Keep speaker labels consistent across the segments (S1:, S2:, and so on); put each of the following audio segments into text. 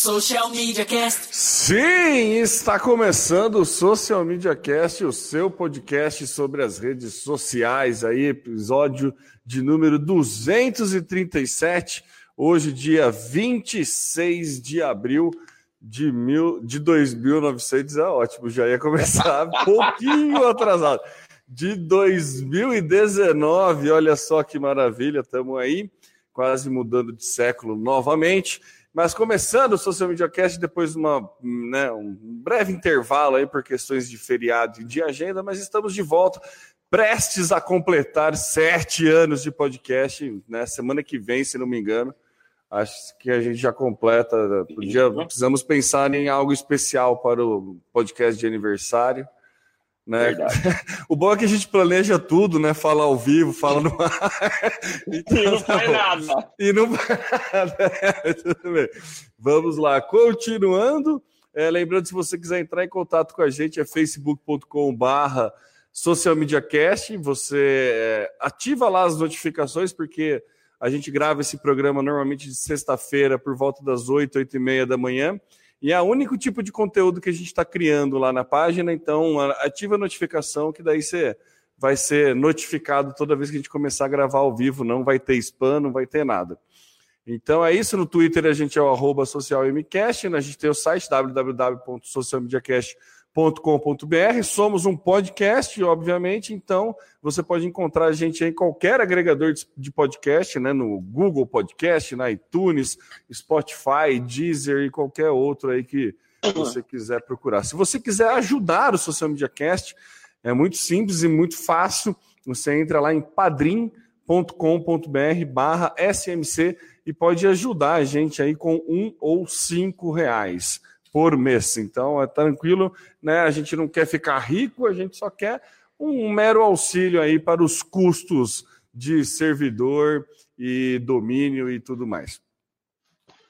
S1: Social Media Cast.
S2: Sim, está começando o Social Media Cast, o seu podcast sobre as redes sociais, aí episódio de número 237, hoje dia 26 de abril de, mil, de 2900, é ótimo, já ia começar um pouquinho atrasado, de 2019, olha só que maravilha, estamos aí, quase mudando de século novamente, mas começando o Social Media Cast depois de uma, né, um breve intervalo aí por questões de feriado e de agenda, mas estamos de volta, prestes a completar sete anos de podcast, né? Semana que vem, se não me engano. Acho que a gente já completa. Podia, precisamos pensar em algo especial para o podcast de aniversário. Né? O bom é que a gente planeja tudo, né? Fala ao vivo, fala no ar.
S3: Então, e não faz nada.
S2: E não faz nada. É, tudo bem. Vamos lá. Continuando. É, lembrando, se você quiser entrar em contato com a gente, é facebook.com/barra Social Media Cast. Você é, ativa lá as notificações, porque a gente grava esse programa normalmente de sexta-feira por volta das 8, 8 e meia da manhã. E é o único tipo de conteúdo que a gente está criando lá na página, então ativa a notificação, que daí você vai ser notificado toda vez que a gente começar a gravar ao vivo, não vai ter spam, não vai ter nada. Então é isso, no Twitter a gente é o arroba socialmcast, né? a gente tem o site www.socialmediacast.com com.br Somos um podcast, obviamente, então você pode encontrar a gente em qualquer agregador de podcast, né? No Google Podcast, na iTunes, Spotify, Deezer e qualquer outro aí que você quiser procurar. Se você quiser ajudar o Social Media Cast, é muito simples e muito fácil. Você entra lá em padrim.com.br barra SMC e pode ajudar a gente aí com um ou cinco reais por mês. Então é tranquilo, né? A gente não quer ficar rico, a gente só quer um mero auxílio aí para os custos de servidor e domínio e tudo mais.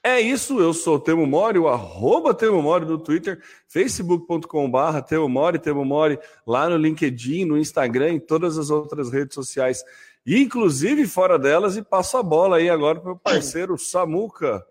S2: É isso, eu sou o Temo Mori, o arroba Temo Mori no Twitter, facebook.com.br Temo Mori, Temo Mori lá no LinkedIn, no Instagram, em todas as outras redes sociais, inclusive fora delas, e passo a bola aí agora para o meu parceiro Samuca.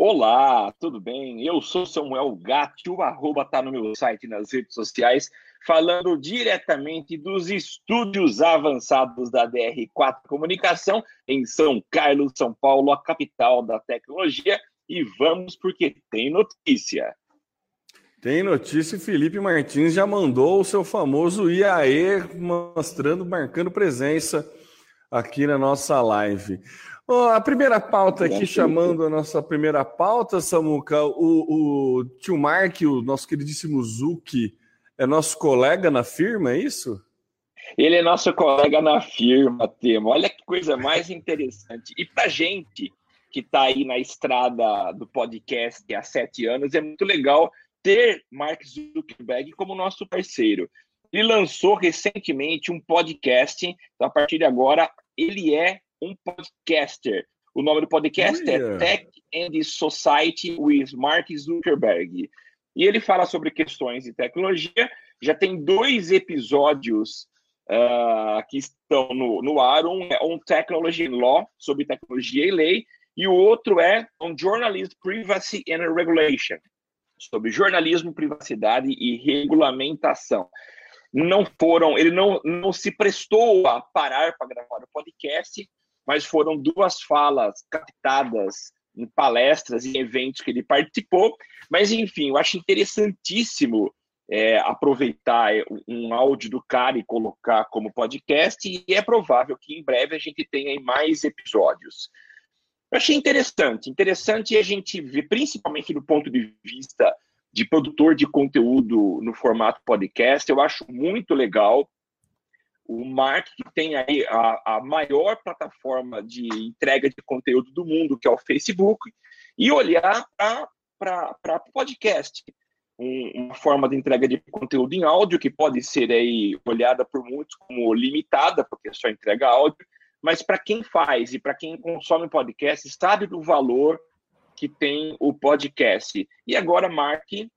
S3: Olá, tudo bem? Eu sou Samuel Gatti, o arroba está no meu site nas redes sociais, falando diretamente dos estúdios avançados da DR4 Comunicação em São Carlos, São Paulo, a capital da tecnologia. E vamos porque tem notícia.
S2: Tem notícia, Felipe Martins já mandou o seu famoso IAE mostrando, marcando presença aqui na nossa live. Oh, a primeira pauta aqui, chamando a nossa primeira pauta, Samuca, o, o tio Mark, o nosso queridíssimo Zuki, é nosso colega na firma, é isso?
S3: Ele é nosso colega na firma, Temo. Olha que coisa mais interessante. E para gente que está aí na estrada do podcast há sete anos, é muito legal ter Mark Zuckerberg como nosso parceiro. Ele lançou recentemente um podcast, então a partir de agora ele é um podcaster. O nome do podcast é Tech and Society with Mark Zuckerberg. E ele fala sobre questões de tecnologia. Já tem dois episódios uh, que estão no, no ar. Um é on Technology and Law, sobre tecnologia e lei, e o outro é on Journalism, Privacy and Regulation, sobre jornalismo, privacidade e regulamentação. Não foram, ele não, não se prestou a parar para gravar o podcast, mas foram duas falas captadas em palestras e eventos que ele participou. Mas, enfim, eu acho interessantíssimo é, aproveitar um áudio do cara e colocar como podcast, e é provável que em breve a gente tenha mais episódios. Eu achei interessante, interessante a gente ver, principalmente do ponto de vista de produtor de conteúdo no formato podcast, eu acho muito legal o Mark, que tem aí a, a maior plataforma de entrega de conteúdo do mundo, que é o Facebook, e olhar para podcast. Um, uma forma de entrega de conteúdo em áudio, que pode ser aí olhada por muitos como limitada, porque só entrega áudio, mas para quem faz e para quem consome podcast, sabe do valor que tem o podcast. E agora, Mark, eh,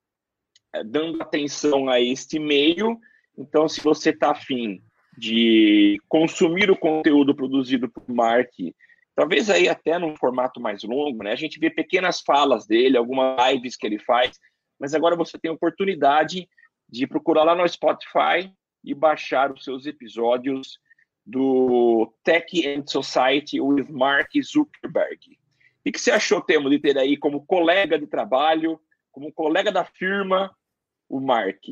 S3: dando atenção a este meio, então, se você está afim de consumir o conteúdo produzido por Mark talvez aí até num formato mais longo, né? A gente vê pequenas falas dele, algumas lives que ele faz, mas agora você tem a oportunidade de procurar lá no Spotify e baixar os seus episódios do Tech and Society with Mark Zuckerberg. O que você achou, Temo, de ter aí como colega de trabalho, como colega da firma, o Mark?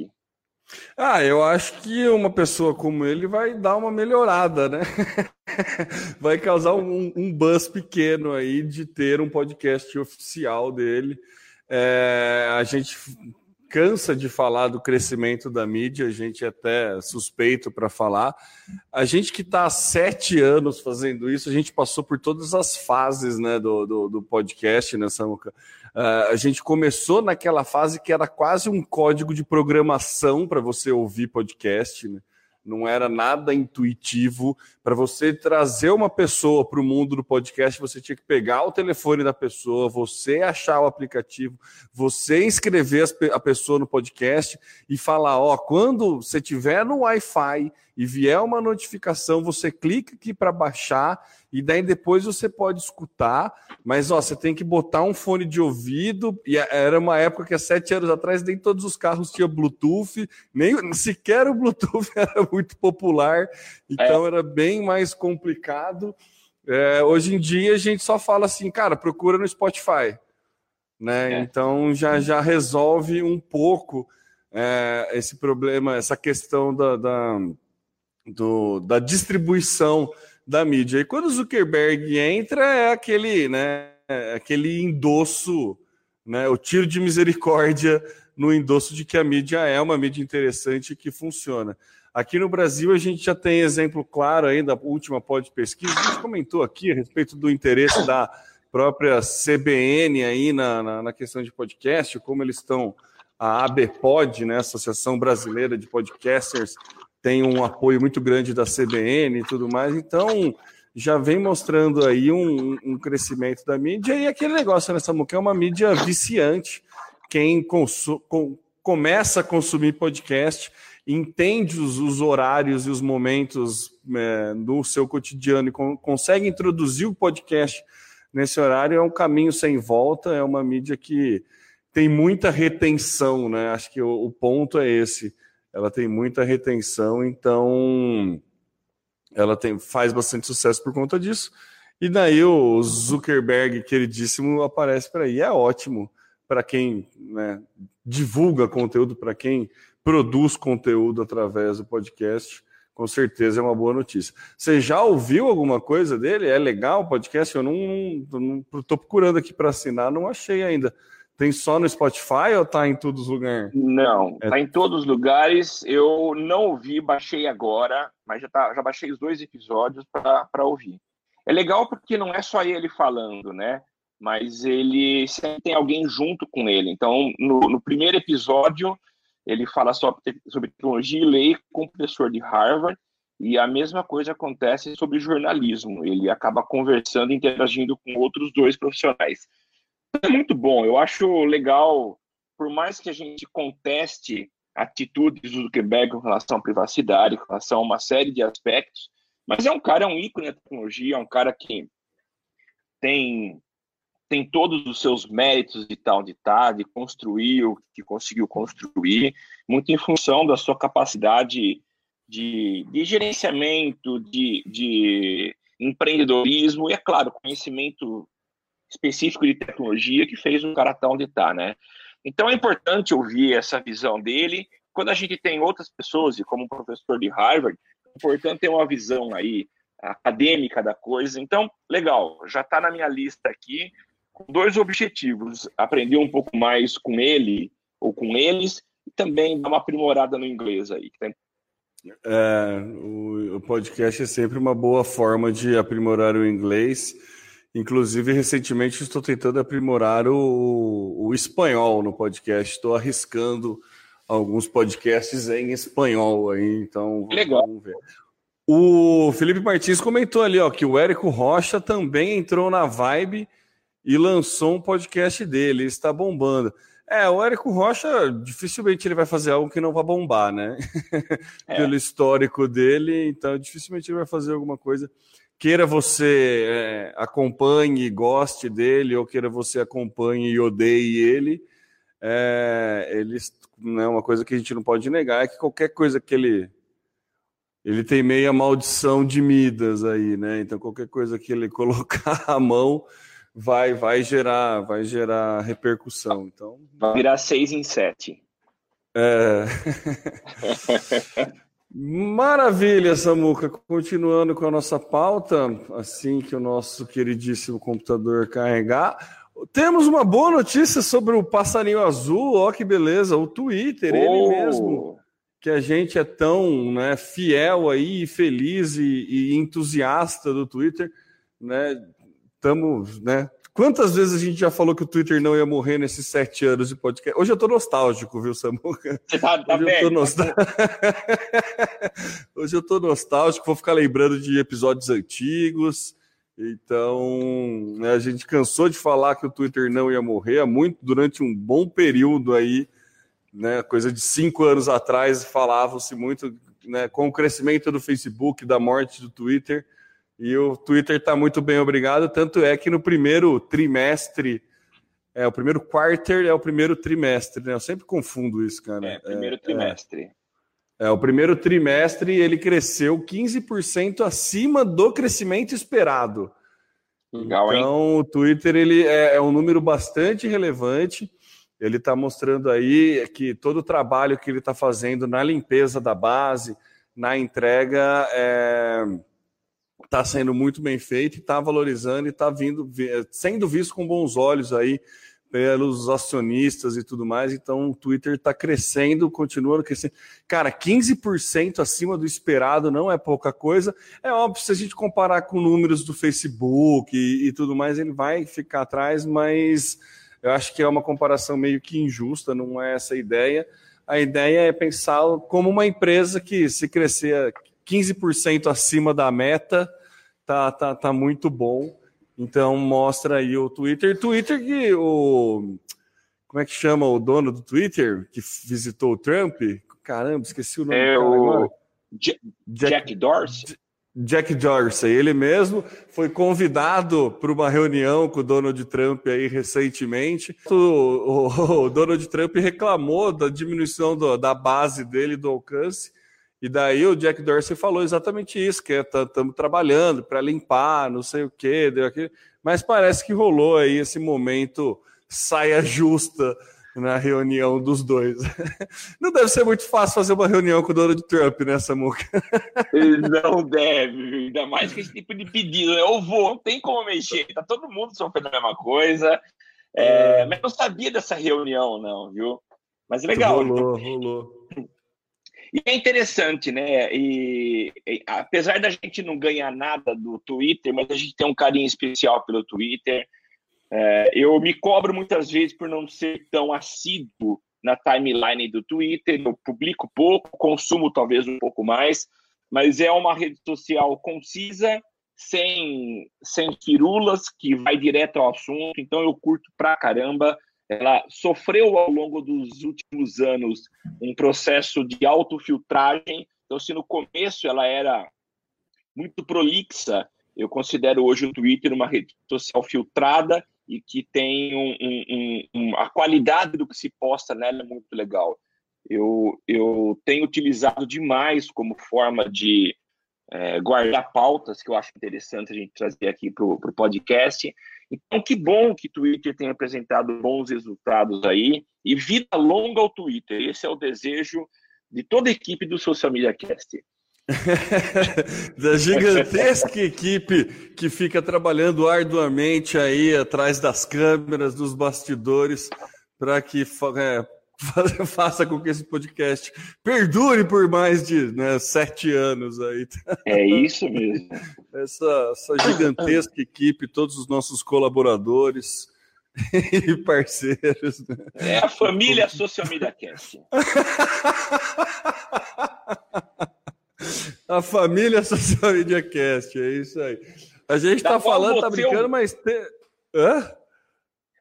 S2: Ah, eu acho que uma pessoa como ele vai dar uma melhorada, né? vai causar um, um buzz pequeno aí de ter um podcast oficial dele. É, a gente cansa de falar do crescimento da mídia, a gente é até suspeito para falar. A gente que está há sete anos fazendo isso, a gente passou por todas as fases né, do, do, do podcast, né, Samuca? Uh, a gente começou naquela fase que era quase um código de programação para você ouvir podcast, né? não era nada intuitivo. Para você trazer uma pessoa para o mundo do podcast, você tinha que pegar o telefone da pessoa, você achar o aplicativo, você inscrever a pessoa no podcast e falar: ó, quando você tiver no Wi-Fi e vier uma notificação, você clica aqui para baixar e daí depois você pode escutar, mas ó, você tem que botar um fone de ouvido, e era uma época que há sete anos atrás nem todos os carros tinham Bluetooth, nem sequer o Bluetooth era muito popular, então é. era bem mais complicado. É, hoje em dia a gente só fala assim, cara, procura no Spotify. Né? É. Então já, já resolve um pouco é, esse problema, essa questão da, da, do, da distribuição da mídia. E quando Zuckerberg entra, é aquele, né, é aquele endosso, né, o tiro de misericórdia no endosso de que a mídia é uma mídia interessante que funciona. Aqui no Brasil, a gente já tem exemplo claro aí da última pod pesquisa. A gente comentou aqui a respeito do interesse da própria CBN aí na, na, na questão de podcast, como eles estão, a ABPOD, né, Associação Brasileira de Podcasters, tem um apoio muito grande da CBN e tudo mais, então já vem mostrando aí um, um crescimento da mídia e aquele negócio nessa né, que é uma mídia viciante. Quem com, começa a consumir podcast entende os, os, horários e os momentos é, do seu cotidiano e con consegue introduzir o podcast nesse horário, é um caminho sem volta, é uma mídia que tem muita retenção, né? Acho que o, o ponto é esse ela tem muita retenção, então ela tem, faz bastante sucesso por conta disso. E daí o Zuckerberg, queridíssimo, aparece para aí. É ótimo para quem né, divulga conteúdo, para quem produz conteúdo através do podcast. Com certeza é uma boa notícia. Você já ouviu alguma coisa dele? É legal o podcast? Eu não estou procurando aqui para assinar, não achei ainda. Tem só no Spotify ou tá em todos os lugares?
S3: Não, é. tá em todos os lugares. Eu não ouvi, baixei agora, mas já, tá, já baixei os dois episódios para ouvir. É legal porque não é só ele falando, né? Mas ele sempre tem alguém junto com ele. Então, no, no primeiro episódio, ele fala sobre, sobre tecnologia e lei com o professor de Harvard, e a mesma coisa acontece sobre jornalismo. Ele acaba conversando, interagindo com outros dois profissionais é muito bom. Eu acho legal, por mais que a gente conteste atitudes do Zuckerberg com relação à privacidade, com relação a uma série de aspectos, mas é um cara, é um ícone da tecnologia, é um cara que tem tem todos os seus méritos de tal de tal, de construir o que conseguiu construir, muito em função da sua capacidade de, de gerenciamento, de, de empreendedorismo e, é claro, conhecimento específico de tecnologia que fez o cara estar onde está, né? Então é importante ouvir essa visão dele. Quando a gente tem outras pessoas, e como professor de Harvard, é importante ter uma visão aí acadêmica da coisa. Então, legal, já está na minha lista aqui, com dois objetivos: aprender um pouco mais com ele ou com eles, e também dar uma aprimorada no inglês aí.
S2: É, o, o podcast é sempre uma boa forma de aprimorar o inglês. Inclusive, recentemente estou tentando aprimorar o, o espanhol no podcast. Estou arriscando alguns podcasts em espanhol aí, então
S3: Legal.
S2: vamos ver. O Felipe Martins comentou ali, ó, que o Érico Rocha também entrou na vibe e lançou um podcast dele, está bombando. É, o Érico Rocha dificilmente ele vai fazer algo que não vai bombar, né? É. Pelo histórico dele, então dificilmente ele vai fazer alguma coisa queira você é, acompanhe e goste dele, ou queira você acompanhe e odeie ele, é, eles, né, uma coisa que a gente não pode negar é que qualquer coisa que ele ele tem meia maldição de Midas aí, né? Então qualquer coisa que ele colocar a mão vai vai gerar vai gerar repercussão. Então
S3: vai virar seis em sete.
S2: É... Maravilha, Samuca. Continuando com a nossa pauta, assim que o nosso queridíssimo computador carregar, temos uma boa notícia sobre o passarinho azul. Ó, que beleza! O Twitter, oh. ele mesmo, que a gente é tão né, fiel aí, feliz e, e entusiasta do Twitter, né? Estamos, né? Quantas vezes a gente já falou que o Twitter não ia morrer nesses sete anos de podcast? Hoje eu tô nostálgico, viu, Samuca?
S3: Tá, tá Hoje, eu tô
S2: Hoje eu tô nostálgico, vou ficar lembrando de episódios antigos. Então, né, a gente cansou de falar que o Twitter não ia morrer há muito, durante um bom período aí, né, coisa de cinco anos atrás, falava-se muito né, com o crescimento do Facebook, da morte do Twitter e o Twitter está muito bem, obrigado. Tanto é que no primeiro trimestre, é o primeiro quarter é o primeiro trimestre, né? Eu sempre confundo isso, cara.
S3: É, primeiro é, trimestre.
S2: É, é, o primeiro trimestre ele cresceu 15% acima do crescimento esperado. Legal, então, hein? o Twitter ele é, é um número bastante relevante. Ele está mostrando aí que todo o trabalho que ele está fazendo na limpeza da base, na entrega, é, está sendo muito bem feito e está valorizando e está vindo sendo visto com bons olhos aí pelos acionistas e tudo mais. Então o Twitter está crescendo, continuando crescendo. Cara, 15% acima do esperado não é pouca coisa. É óbvio, se a gente comparar com números do Facebook e, e tudo mais, ele vai ficar atrás, mas eu acho que é uma comparação meio que injusta, não é essa a ideia. A ideia é pensar como uma empresa que, se crescer 15% acima da meta, tá, tá, tá muito bom. Então mostra aí o Twitter. Twitter que o. Como é que chama o dono do Twitter que visitou o Trump? Caramba, esqueci o nome
S3: é o Jack, Jack Dorsey.
S2: Jack Dorsey, ele mesmo foi convidado para uma reunião com o Donald Trump aí recentemente. O, o, o Donald Trump reclamou da diminuição do, da base dele, do alcance, e daí o Jack Dorsey falou exatamente isso, que estamos trabalhando para limpar, não sei o quê, deu aquilo. Mas parece que rolou aí esse momento saia justa na reunião dos dois. Não deve ser muito fácil fazer uma reunião com o Donald Trump, né, Samuca?
S3: Não deve, ainda mais com esse tipo de pedido. Né? Eu vou, não tem como mexer, tá todo mundo sofrendo a mesma coisa. É, é... Mas não sabia dessa reunião, não, viu? Mas legal.
S2: Rolou, rolou.
S3: E é interessante, né? E, e, apesar da gente não ganhar nada do Twitter, mas a gente tem um carinho especial pelo Twitter. É, eu me cobro muitas vezes por não ser tão assíduo na timeline do Twitter. Eu publico pouco, consumo talvez um pouco mais, mas é uma rede social concisa, sem, sem firulas, que vai direto ao assunto. Então eu curto pra caramba ela sofreu ao longo dos últimos anos um processo de autofiltragem. Então, se no começo ela era muito prolixa, eu considero hoje o Twitter uma rede social filtrada e que tem um, um, um, a qualidade do que se posta nela é muito legal. Eu, eu tenho utilizado demais como forma de é, guardar pautas que eu acho interessante a gente trazer aqui para o podcast então, que bom que o Twitter tem apresentado bons resultados aí e vida longa ao Twitter. Esse é o desejo de toda a equipe do Social Media Cast.
S2: da gigantesca equipe que fica trabalhando arduamente aí atrás das câmeras, dos bastidores, para que é, faça com que esse podcast perdure por mais de né, sete anos aí.
S3: É isso mesmo.
S2: Essa, essa gigantesca equipe, todos os nossos colaboradores e parceiros. Né?
S3: É a família Social Media Cast.
S2: a família Social Media Cast, é isso aí. A gente está falando, tá brincando, mas. Te... Hã?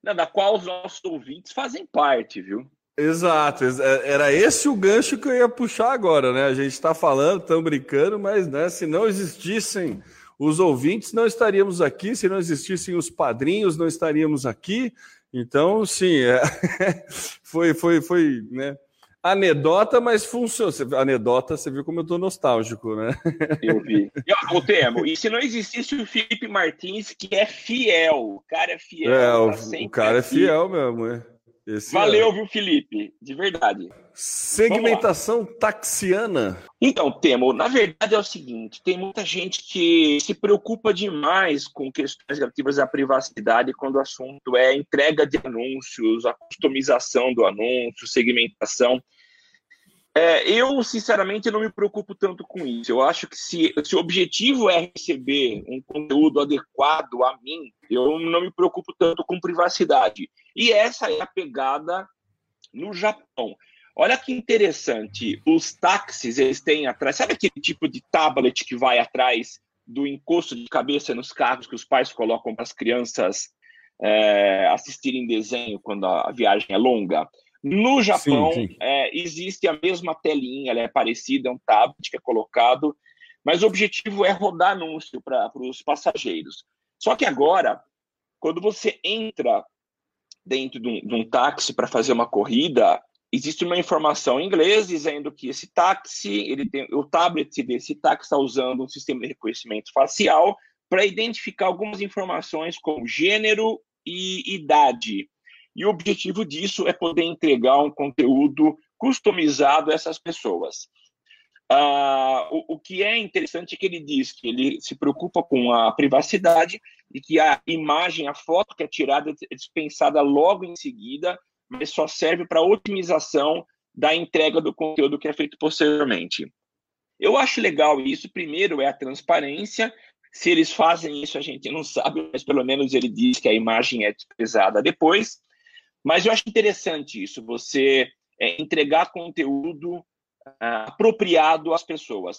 S3: Não, da qual os nossos ouvintes fazem parte, viu?
S2: Exato, é, era esse o gancho que eu ia puxar agora, né? A gente está falando, estamos brincando, mas né, se não existissem os ouvintes, não estaríamos aqui. Se não existissem os padrinhos, não estaríamos aqui. Então, sim, é, foi, foi, foi, né? Anedota, mas funciona. Anedota, você viu como eu tô nostálgico, né?
S3: Eu vi. O Temo, e se não existisse o Felipe Martins, que é fiel, o cara é fiel.
S2: É, o, o cara é fiel mesmo, é.
S3: Esse Valeu, é. viu, Felipe? De verdade.
S2: Segmentação taxiana.
S3: Então, Temo, na verdade é o seguinte: tem muita gente que se preocupa demais com questões relativas à privacidade quando o assunto é entrega de anúncios, a customização do anúncio, segmentação. É, eu, sinceramente, não me preocupo tanto com isso. Eu acho que se, se o objetivo é receber um conteúdo adequado a mim, eu não me preocupo tanto com privacidade. E essa é a pegada no Japão. Olha que interessante, os táxis, eles têm atrás, sabe aquele tipo de tablet que vai atrás do encosto de cabeça nos carros que os pais colocam para as crianças é, assistirem desenho quando a viagem é longa? No Japão, sim, sim. É, existe a mesma telinha, ela é parecida, é um tablet que é colocado, mas o objetivo é rodar anúncio para os passageiros. Só que agora, quando você entra dentro de um, de um táxi para fazer uma corrida, existe uma informação em inglês dizendo que esse táxi, ele tem, o tablet desse táxi está usando um sistema de reconhecimento facial para identificar algumas informações como gênero e idade. E o objetivo disso é poder entregar um conteúdo customizado a essas pessoas. Ah, o, o, que é interessante é que ele diz que ele se preocupa com a privacidade e que a imagem, a foto que é tirada é dispensada logo em seguida, mas só serve para otimização da entrega do conteúdo que é feito posteriormente. Eu acho legal isso. Primeiro é a transparência. Se eles fazem isso, a gente não sabe, mas pelo menos ele diz que a imagem é desprezada depois. Mas eu acho interessante isso, você é, entregar conteúdo ah, apropriado às pessoas.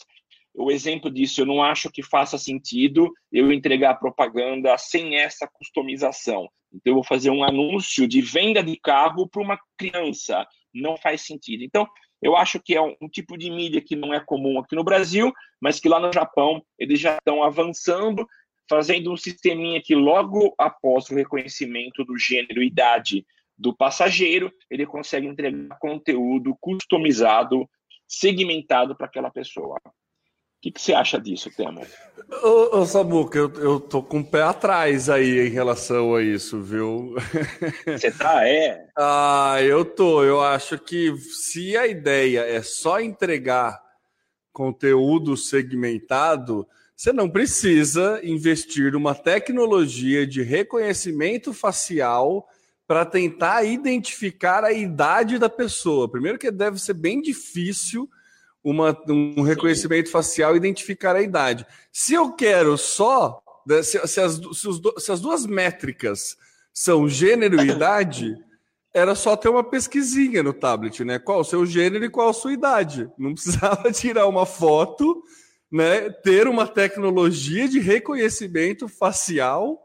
S3: O exemplo disso, eu não acho que faça sentido eu entregar propaganda sem essa customização. Então, eu vou fazer um anúncio de venda de carro para uma criança. Não faz sentido. Então, eu acho que é um, tipo de mídia que não é comum aqui no Brasil, mas que lá no Japão eles já estão avançando, fazendo um sisteminha que logo após o reconhecimento do gênero e idade do passageiro, ele consegue entregar conteúdo customizado, segmentado para aquela pessoa. O que, que, você acha disso, Temo?
S2: Ô, ô Samuca, eu, eu tô com o pé atrás aí em relação a isso, viu?
S3: Você tá, é?
S2: ah, eu tô. Eu acho que se a ideia é só entregar conteúdo segmentado, você não precisa investir numa tecnologia de reconhecimento facial para tentar identificar a idade da pessoa. Primeiro que deve ser bem difícil uma, um reconhecimento facial identificar a idade. Se eu quero só né, se, se, as, se, os, se, as, duas métricas são gênero e idade, era só ter uma pesquisinha no tablet, né? Qual o seu gênero e qual a sua idade. Não precisava tirar uma foto, né? Ter uma tecnologia de reconhecimento facial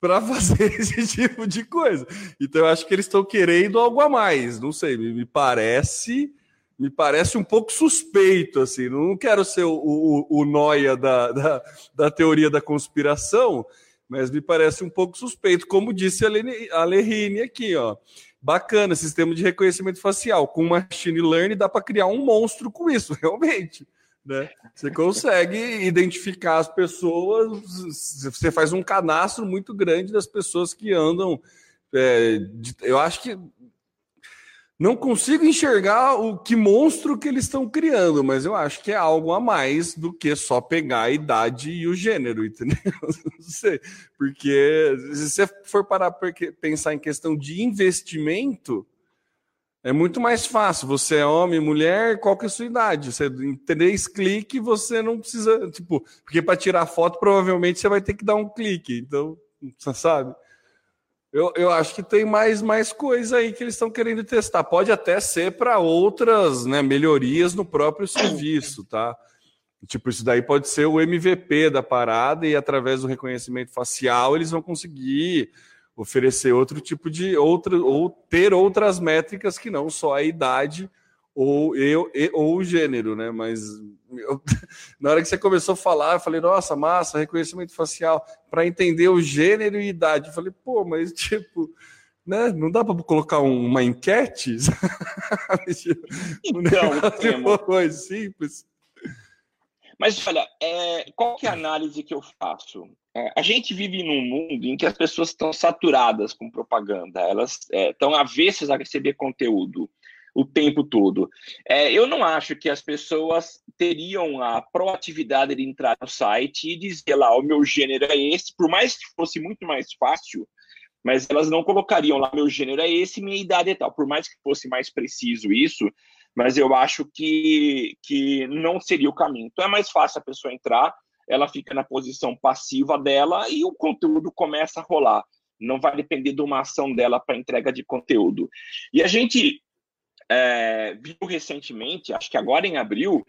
S2: para fazer esse tipo de coisa. Então eu acho que eles estão querendo algo a mais. Não sei, me parece me parece um pouco suspeito, assim. Não quero ser o, o, o noia da, da, da, teoria da conspiração, mas me parece um pouco suspeito, como disse a Lerine aqui, ó. Bacana, sistema de reconhecimento facial. Com machine learning dá para criar um monstro com isso, realmente. Né? Você consegue identificar as pessoas, você faz um cadastro muito grande das pessoas que andam. É, de, eu acho que não consigo enxergar o que monstro que eles estão criando, mas eu acho que é algo a mais do que só pegar a idade e o gênero, entendeu? Não sei, porque se você for parar para pensar em questão de investimento, é muito mais fácil. Você é homem, mulher, qual que é a sua idade? Você em três cliques, você não precisa, tipo, porque para tirar foto provavelmente você vai ter que dar um clique. Então, você sabe? Eu, eu acho que tem mais mais coisa aí que eles estão querendo testar. Pode até ser para outras, né, melhorias no próprio serviço, tá? Tipo, isso daí pode ser o MVP da parada e através do reconhecimento facial eles vão conseguir oferecer outro tipo de outra ou ter outras métricas que não só a idade ou eu ou o gênero, né? Mas eu, na hora que você começou a falar, eu falei, nossa, massa, reconhecimento facial, para entender o gênero e idade. Eu falei, pô, mas tipo, né? Não dá para colocar uma enquete?
S3: Então,
S2: um simples.
S3: Mas olha, é, qual que é a análise que eu faço? É, a gente vive num mundo em que as pessoas estão saturadas com propaganda, elas é, estão avessas a receber conteúdo o tempo todo. É, eu não acho que as pessoas teriam a proatividade de entrar no site e dizer lá, o meu gênero é esse, por mais que fosse muito mais fácil, mas elas não colocariam lá, meu gênero é esse, minha idade é tal, por mais que fosse mais preciso isso, mas eu acho que, que não seria o caminho. Então é mais fácil a pessoa entrar, ela fica na posição passiva dela e o conteúdo começa a rolar. Não vai depender de uma ação dela para entrega de conteúdo. E a gente é, viu recentemente, acho que agora em abril,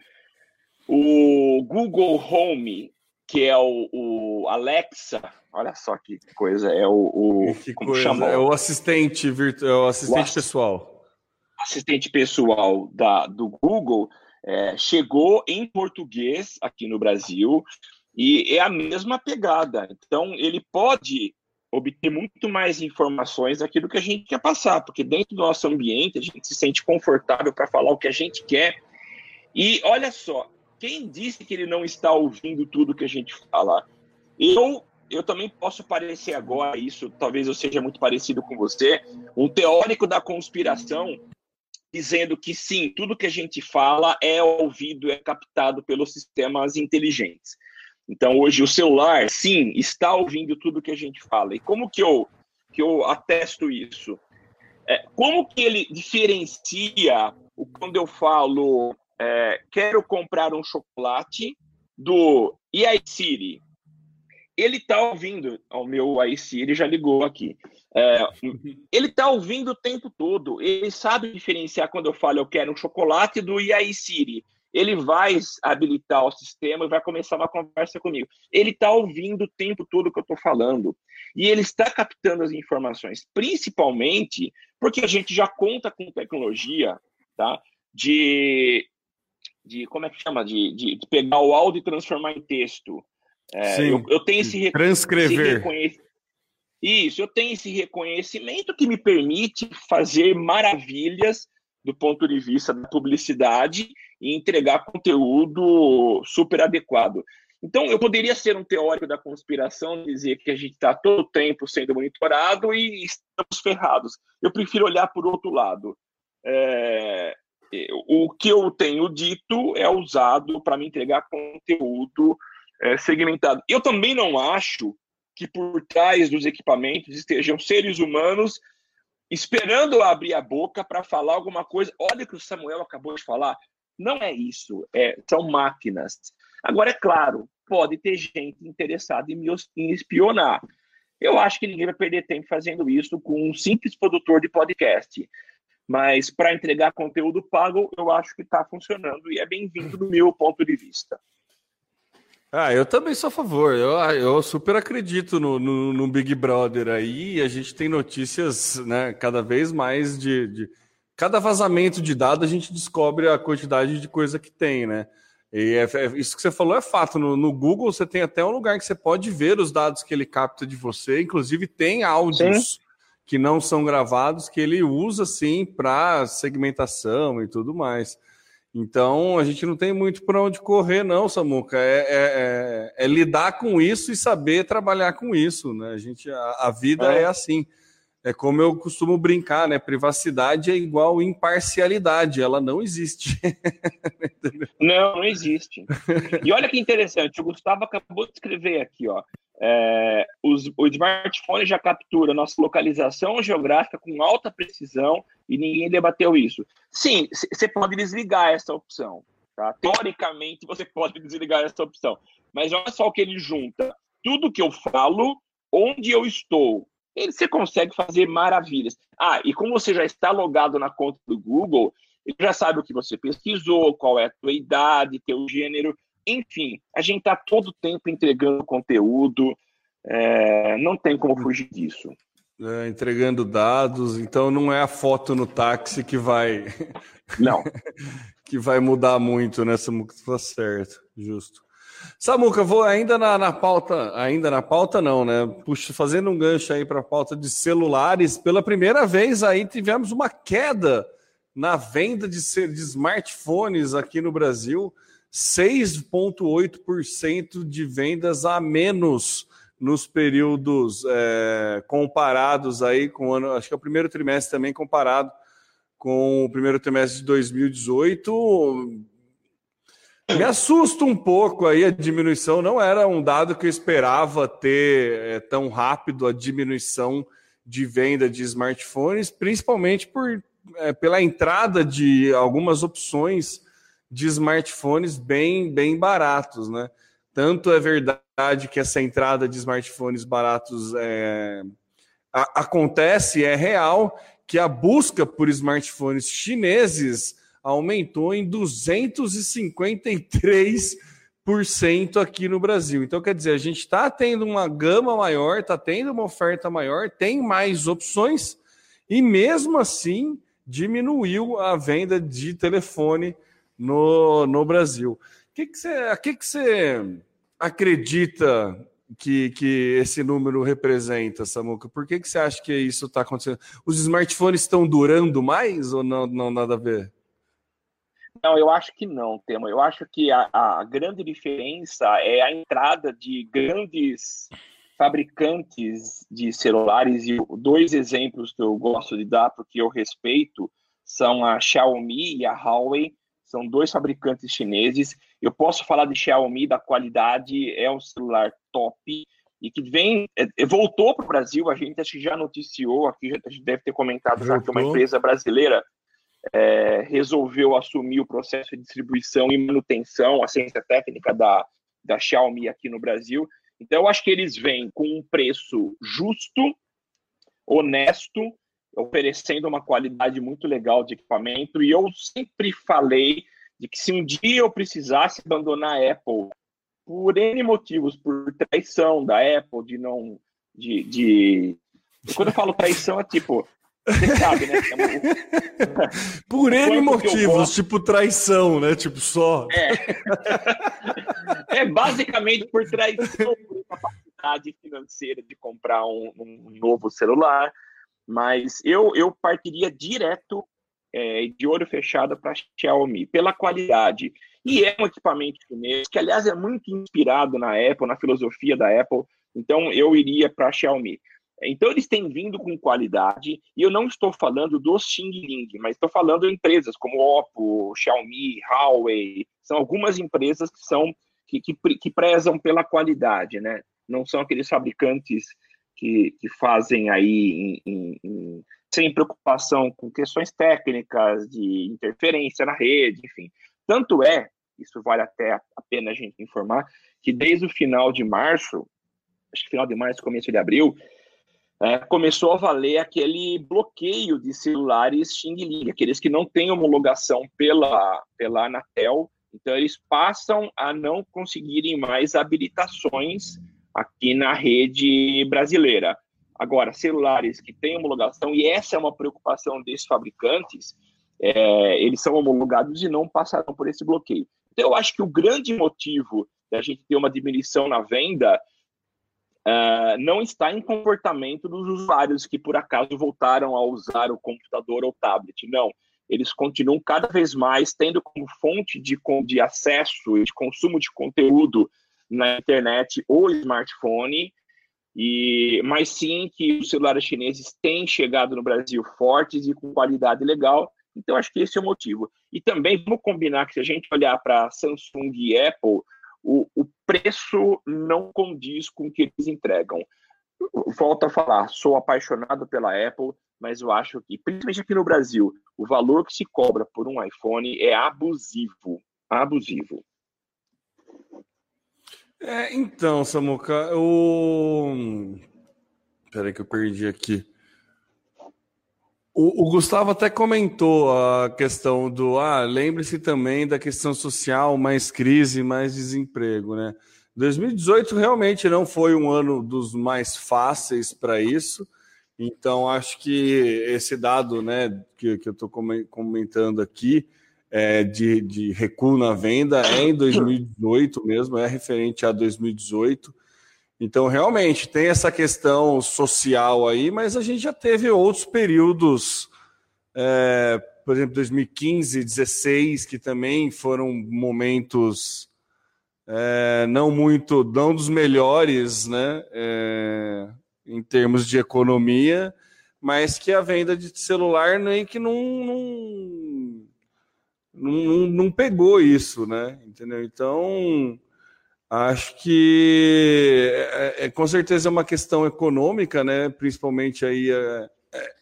S3: o Google Home, que é o, o Alexa, olha só que coisa, é o, o
S2: que como coisa, chama? É o assistente virtual, é assistente o pessoal
S3: assistente pessoal da, do Google é, chegou em português aqui no Brasil e é a mesma pegada. Então, ele pode obter muito mais informações daquilo que a gente quer passar, porque dentro do nosso ambiente a gente se sente confortável para falar o que a gente quer. E olha só, quem disse que ele não está ouvindo tudo que a gente fala? Eu eu também posso parecer agora, isso talvez eu seja muito parecido com você, um teórico da conspiração dizendo que sim, tudo que a gente fala é ouvido, é captado pelos sistemas inteligentes. Então, hoje, o celular, sim, está ouvindo tudo que a gente fala. E como que eu, que eu atesto isso? É, como que ele diferencia o, quando eu falo é, quero comprar um chocolate do e aí Siri? Ele está ouvindo, o meu iSiri já ligou aqui. É, ele está ouvindo o tempo todo. Ele sabe diferenciar quando eu falo eu quero um chocolate do aí Siri. Ele vai habilitar o sistema e vai começar uma conversa comigo. Ele está ouvindo o tempo todo que eu estou falando. E ele está captando as informações, principalmente porque a gente já conta com tecnologia tá? de, de como é que chama? De, de, de pegar o áudio e transformar em texto.
S2: É, Sim, eu, eu, tenho esse, transcrever.
S3: Esse Isso, eu tenho esse reconhecimento que me permite fazer maravilhas do ponto de vista da publicidade e entregar conteúdo super adequado. Então, eu poderia ser um teórico da conspiração, dizer que a gente está todo o tempo sendo monitorado e estamos ferrados. Eu prefiro olhar por outro lado. É, o que eu tenho dito é usado para me entregar conteúdo é, segmentado. Eu também não acho que por trás dos equipamentos estejam seres humanos esperando abrir a boca para falar alguma coisa. Olha o que o Samuel acabou de falar. Não é isso, é, são máquinas. Agora, é claro, pode ter gente interessada em me espionar. Eu acho que ninguém vai perder tempo fazendo isso com um simples produtor de podcast. Mas para entregar conteúdo pago, eu acho que está funcionando e é bem-vindo do meu ponto de vista.
S2: Ah, eu também sou a favor. Eu, eu super acredito no, no, no Big Brother aí. a gente tem notícias, né, cada vez mais de, de, cada vazamento de dados a gente descobre a quantidade de coisa que tem, né? E é, é, isso que você falou é fato. No, no, Google você tem até um lugar que você pode ver os dados que ele capta de você. Inclusive tem áudios Sim. que não são gravados que ele usa sim para segmentação e tudo mais. Então a gente não tem muito para onde correr, não, Samuca. É, é, é, é, lidar com isso e saber trabalhar com isso. Né? A, gente, a, a vida é. é. assim. É como eu costumo brincar, né? Privacidade é igual imparcialidade, ela não existe.
S3: não, não existe. E olha que interessante, o Gustavo acabou de escrever aqui, ó. É, os, o smartphone já captura nossa localização geográfica com alta precisão e ninguém debateu isso. Sim, você pode desligar essa opção. Tá? Teoricamente, você pode desligar essa opção. Mas olha só o que ele junta. Tudo que eu falo, onde eu estou, ele, você consegue fazer maravilhas. Ah, e como você já está logado na conta do Google, ele já sabe o que você pesquisou, qual é a tua idade, teu gênero. Enfim, a gente está todo o tempo entregando conteúdo, é, não tem como fugir disso.
S2: É, entregando dados, então não é a foto no táxi que vai
S3: Não.
S2: que vai mudar muito, né, Samuca? Tá certo, justo. Samuca, vou ainda na, na, pauta, ainda na pauta não, né? Puxa, fazendo um gancho aí para a pauta de celulares, pela primeira vez aí tivemos uma queda na venda de, de smartphones aqui no Brasil, 6,8% de vendas a menos nos períodos é, comparados aí com o ano, acho que é o primeiro trimestre também comparado com o primeiro trimestre de 2018. Me assusta um pouco aí a diminuição, não era um dado que eu esperava ter é, tão rápido a diminuição de venda de smartphones, principalmente por, é, pela entrada de algumas opções de smartphones bem, bem baratos, né? Tanto é verdade que essa entrada de smartphones baratos é, a, acontece, é real, que a busca por smartphones chineses aumentou em 253% aqui no Brasil. Então, quer dizer, a gente está tendo uma gama maior, está tendo uma oferta maior, tem mais opções, e mesmo assim diminuiu a venda de telefone no, no Brasil. Que que você, a que, que você acredita que, que esse número representa, Samuca? Por que, que você acha que isso está acontecendo? Os smartphones estão durando mais ou não, não nada a ver?
S3: Não, eu acho que não, Temo. Eu acho que a, a grande diferença é a entrada de grandes fabricantes de celulares e dois exemplos que eu gosto de dar porque eu respeito são a Xiaomi e a Huawei são dois fabricantes chineses. Eu posso falar de Xiaomi, da qualidade, é um celular top e que vem, é, é, voltou para o Brasil. A gente acho que já noticiou aqui, a gente deve ter comentado já que uma empresa brasileira é, resolveu assumir o processo de distribuição e manutenção, a ciência técnica da, da Xiaomi aqui no Brasil. Então, eu acho que eles vêm com um preço justo, honesto oferecendo uma qualidade muito legal de equipamento. E eu sempre falei de que se um dia eu precisasse abandonar a Apple por N motivos, por traição da Apple, de não. de, de... Quando eu falo traição, é tipo. Você sabe, né?
S2: por N motivos, tipo traição, né? Tipo só.
S3: É. é basicamente por traição, por incapacidade financeira de comprar um, um novo celular mas eu, eu partiria direto é, de olho fechado para a Xiaomi, pela qualidade. E é um equipamento chinês, que aliás é muito inspirado na Apple, na filosofia da Apple, então eu iria para a Xiaomi. Então eles têm vindo com qualidade, e eu não estou falando do Xing Ling, mas estou falando empresas como Oppo, Xiaomi, Huawei, são algumas empresas que são que, que, que prezam pela qualidade, né? Não são aqueles fabricantes que, que fazem aí em, em, em, sem preocupação com questões técnicas de interferência na rede, enfim. Tanto é, isso vale até a pena a gente informar, que desde o final de março, acho que final de março, começo de abril, é, começou a valer aquele bloqueio de celulares Xing Ling, aqueles que não têm homologação pela, pela Anatel, então eles passam a não conseguirem mais habilitações aqui na rede brasileira. Agora, celulares que têm homologação, e essa é uma preocupação desses fabricantes, é, eles são homologados e não passaram por esse bloqueio. Então, eu acho que o grande motivo da gente ter uma diminuição na venda uh, não está em comportamento dos usuários que, por acaso, voltaram a usar o computador ou tablet. Não. Eles continuam cada vez mais tendo como fonte de, de acesso e de consumo de conteúdo na internet ou smartphone, e mas sim que os celulares chineses têm chegado no Brasil fortes e com qualidade legal. Então acho que esse é o motivo. E também vamos combinar que se a gente olhar para Samsung e Apple, o, o preço não condiz com o que eles entregam. Volto a falar, sou apaixonado pela Apple, mas eu acho que, principalmente aqui no Brasil, o valor que se cobra por um iPhone é abusivo. Abusivo.
S2: É, então, Samuca, o. Peraí que eu perdi aqui. O, o, Gustavo até comentou a questão do. Ah, lembre-se também da questão social, mais crise, mais desemprego, né? 2018 realmente não foi um ano dos mais fáceis para isso. Então, acho que esse dado né, que, que eu estou comentando aqui, é, de, de recuo na venda, é em 2018 mesmo, é referente a 2018. Então, realmente, tem essa questão social aí, mas a gente já teve outros períodos, é, por exemplo, 2015, 2016, que também foram momentos é, não muito, não dos melhores, né? É, em termos de economia, mas que a venda de celular nem que não, não, não, não pegou isso, né? Entendeu? Então, acho que é, é, com certeza é uma questão econômica, né? Principalmente aí é, é,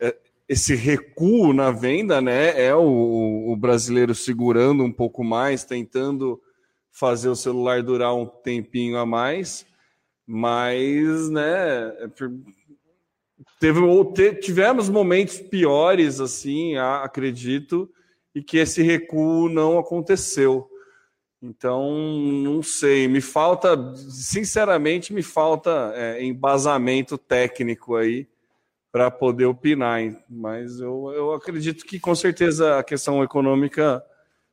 S2: é esse recuo na venda, né? É o, o brasileiro segurando um pouco mais, tentando fazer o celular durar um tempinho a mais. Mas, né, é teve, tivemos momentos piores, assim, acredito, e que esse recuo não aconteceu. Então, não sei, me falta, sinceramente, me falta é, embasamento técnico aí para poder opinar, mas eu, eu acredito que com certeza a questão econômica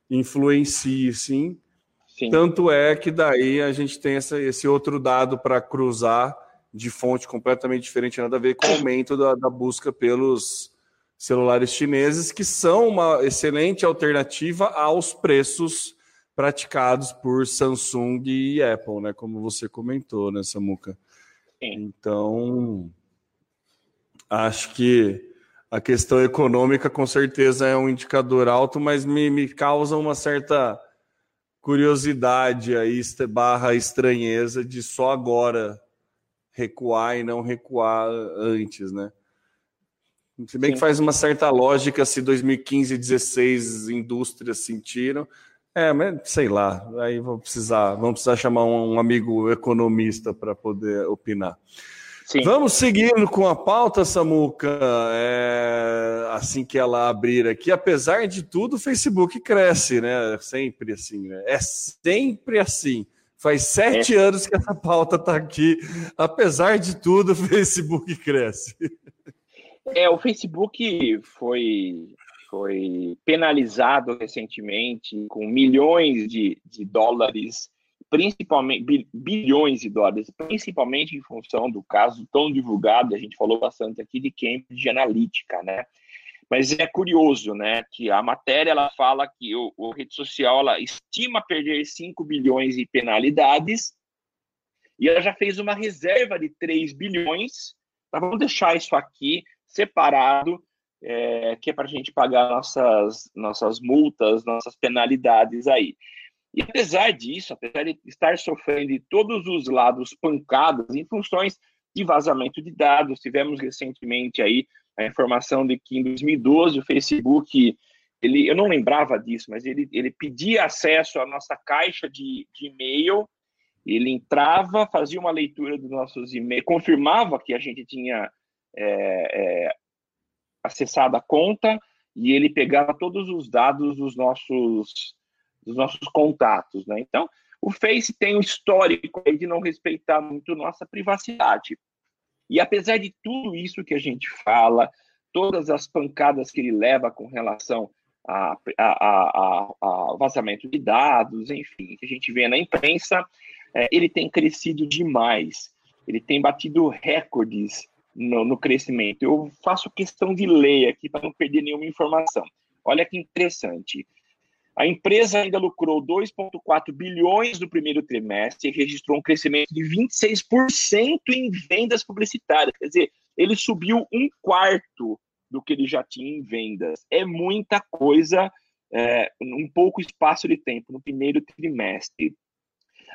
S2: influencia, sim. Sim. Tanto é que daí a gente tem essa, esse outro dado para cruzar de fonte completamente diferente, nada a ver com o aumento da, da, busca pelos celulares chineses, que são uma excelente alternativa aos preços praticados por Samsung e Apple, né? Como você comentou, né, Samuca? Sim. Então, acho que a questão econômica com certeza é um indicador alto, mas me, me causa uma certa curiosidade aí, barra estranheza de só agora recuar e não recuar antes, né? Se bem Sim. que faz uma certa lógica se 2015 e 2016 indústrias sentiram. É, mas sei lá, aí vou precisar, vamos precisar chamar um amigo economista para poder opinar. Sim. Vamos seguindo com a pauta, Samuca. É, assim que ela abrir aqui, apesar de tudo, o Facebook cresce, né? Sempre assim, né? É sempre assim. Faz sete é. anos que essa pauta está aqui. Apesar de tudo, o Facebook cresce.
S3: É, o Facebook foi, foi penalizado recentemente com milhões de, de dólares principalmente bilhões de dólares, principalmente em função do caso tão divulgado, a gente falou bastante aqui de Cambridge Analytica, né? Mas é curioso, né, que a matéria ela fala que o, o rede social ela estima perder 5 bilhões em penalidades e ela já fez uma reserva de 3 bilhões. Mas vamos deixar isso aqui separado, é, que é para a gente pagar nossas, nossas multas, nossas penalidades aí. E apesar disso, apesar de estar sofrendo de todos os lados pancadas em funções de vazamento de dados, tivemos recentemente aí a informação de que em 2012 o Facebook, ele, eu não lembrava disso, mas ele, ele pedia acesso à nossa caixa de, de e-mail, ele entrava, fazia uma leitura dos nossos e-mails, confirmava que a gente tinha é, é, acessado a conta e ele pegava todos os dados dos nossos dos nossos contatos, né? Então, o Face tem um histórico de não respeitar muito nossa privacidade. E apesar de tudo isso que a gente fala, todas as pancadas que ele leva com relação a, a, a, a vazamento de dados, enfim, que a gente vê na imprensa, é, ele tem crescido demais. Ele tem batido recordes no, no crescimento. Eu faço questão de ler aqui para não perder nenhuma informação. Olha que interessante. A empresa ainda lucrou 2,4 bilhões no primeiro trimestre e registrou um crescimento de 26% em vendas publicitárias. Quer dizer, ele subiu um quarto do que ele já tinha em vendas. É muita coisa, é, um pouco espaço de tempo no primeiro trimestre.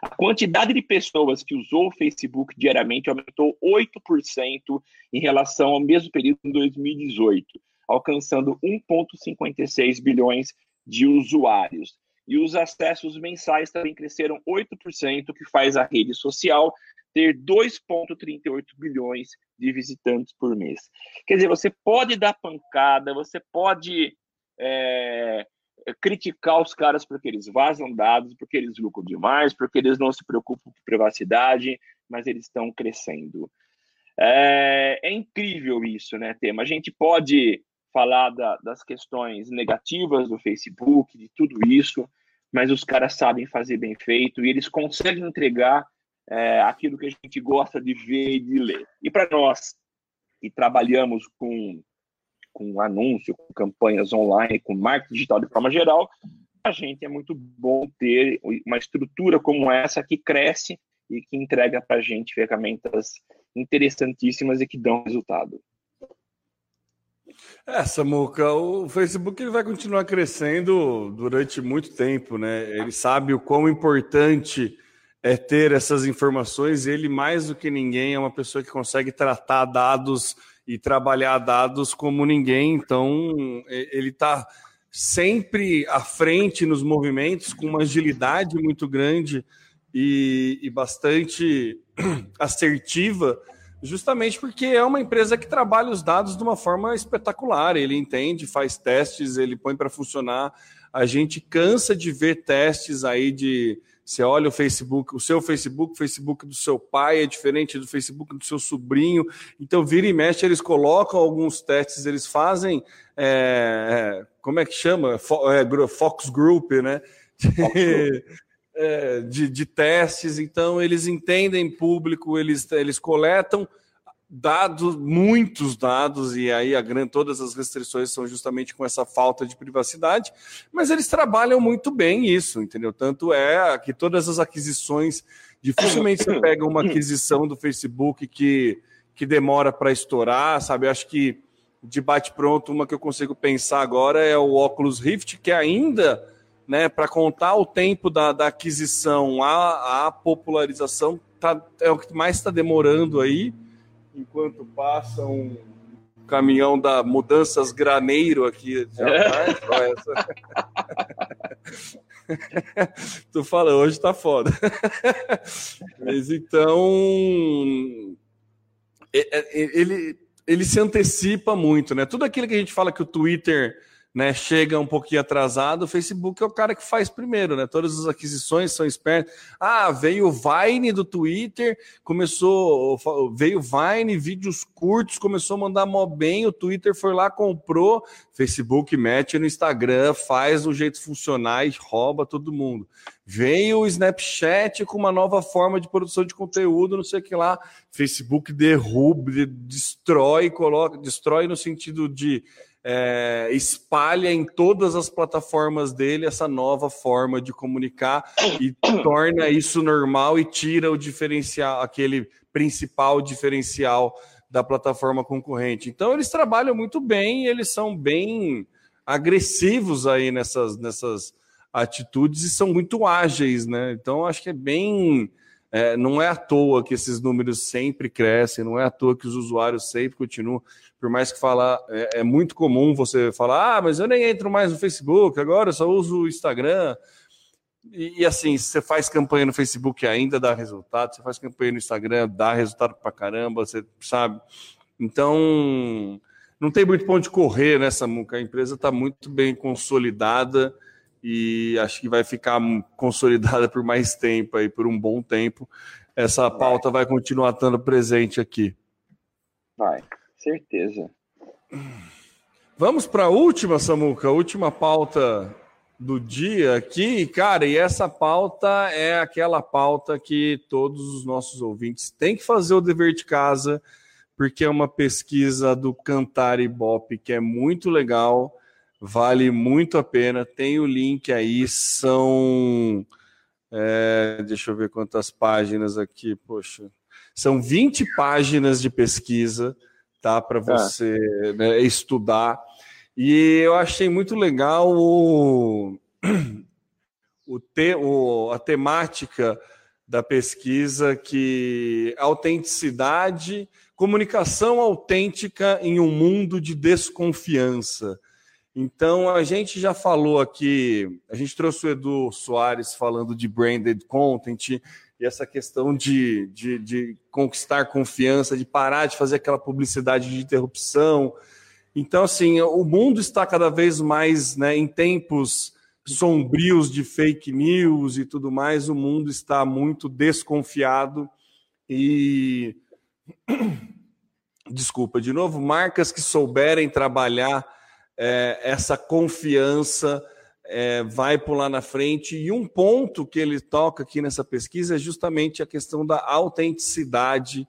S3: A quantidade de pessoas que usou o Facebook diariamente aumentou 8% em relação ao mesmo período em 2018, alcançando 1,56 bilhões de usuários. E os acessos mensais também cresceram 8%, que faz a rede social ter 2,38 bilhões de visitantes por mês. Quer dizer, você pode dar pancada, você pode é, criticar os caras porque eles vazam dados, porque eles lucram demais, porque eles não se preocupam com privacidade, mas eles estão crescendo. É, é incrível isso, né, Tema? A gente pode falar da, das questões negativas do Facebook, de tudo isso, mas os caras sabem fazer bem feito e eles conseguem entregar é, aquilo que a gente gosta de ver e de ler. E para nós que trabalhamos com, com anúncio, com campanhas online, com marketing digital de forma geral, a gente é muito bom ter uma estrutura como essa que cresce e que entrega para a gente ferramentas interessantíssimas e que dão resultado.
S2: É, Samuca, o Facebook ele vai continuar crescendo durante muito tempo, né? Ele sabe o quão importante é ter essas informações. Ele, mais do que ninguém, é uma pessoa que consegue tratar dados e trabalhar dados como ninguém. Então, ele está sempre à frente nos movimentos, com uma agilidade muito grande e, e bastante assertiva justamente porque é uma empresa que trabalha os dados de uma forma espetacular. Ele entende, faz testes, ele põe para funcionar. A gente cansa de ver testes aí de você olha o Facebook, o seu Facebook, o Facebook do seu pai é diferente do Facebook do seu sobrinho. Então, vira e mexe, eles colocam alguns testes, eles fazem. É, é como é que chama? É, Fox Group, né? é, de, de, testes, então eles entendem público, eles, eles coletam dados, muitos dados, e aí a grande, todas as restrições são justamente com essa falta de privacidade, mas eles trabalham muito bem isso, entendeu? Tanto é que todas as aquisições, dificilmente você pega uma aquisição do Facebook que, que demora para estourar, sabe? Eu acho que de bate-pronto, uma que eu consigo pensar agora é o Oculus Rift, que ainda né, para contar o tempo da, da aquisição à, à popularização, tá, é o que mais está demorando aí, enquanto passa um caminhão da Mudanças Graneiro aqui atrás. tu fala, hoje tá foda. Mas então. Ele, ele se antecipa muito, né? Tudo aquilo que a gente fala que o Twitter né, chega um pouquinho atrasado, o Facebook é o cara que faz primeiro, né? Todas as aquisições são espertas. Ah, veio o Vine do Twitter, começou, veio Vine, vídeos curtos, começou a mandar mó bem, o Twitter foi lá, comprou, Facebook mete no Instagram, faz do jeito funcionar e rouba todo mundo. Veio o Snapchat com uma nova forma de produção de conteúdo, não sei o que lá. Facebook derruba, destrói, coloca, destrói no sentido de é, espalha em todas as plataformas dele essa nova forma de comunicar e torna isso normal e tira o diferencial, aquele principal diferencial da plataforma concorrente. Então eles trabalham muito bem, eles são bem agressivos aí nessas, nessas atitudes e são muito ágeis, né? Então acho que é bem é, não é à toa que esses números sempre crescem, não é à toa que os usuários sempre continuam. Por mais que falar, é, é muito comum você falar, ah, mas eu nem entro mais no Facebook, agora eu só uso o Instagram. E, e, assim, você faz campanha no Facebook ainda dá resultado, você faz campanha no Instagram, dá resultado pra caramba, você sabe. Então, não tem muito ponto de correr nessa muca. A empresa está muito bem consolidada e acho que vai ficar consolidada por mais tempo aí, por um bom tempo. Essa pauta vai, vai continuar estando presente aqui.
S3: Vai, certeza.
S2: Vamos para a última, Samuca, última pauta do dia aqui, cara, e essa pauta é aquela pauta que todos os nossos ouvintes têm que fazer o dever de casa, porque é uma pesquisa do Cantar Ibope que é muito legal Vale muito a pena. Tem o link aí, são. É, deixa eu ver quantas páginas aqui, poxa. São 20 páginas de pesquisa, tá? Para tá. você né, estudar. E eu achei muito legal o, o, te, o, a temática da pesquisa que autenticidade, comunicação autêntica em um mundo de desconfiança. Então, a gente já falou aqui, a gente trouxe o Edu Soares falando de branded content e essa questão de, de, de conquistar confiança, de parar de fazer aquela publicidade de interrupção. Então, assim, o mundo está cada vez mais né, em tempos sombrios de fake news e tudo mais, o mundo está muito desconfiado e desculpa, de novo, marcas que souberem trabalhar é, essa confiança é, vai pular na frente. E um ponto que ele toca aqui nessa pesquisa é justamente a questão da autenticidade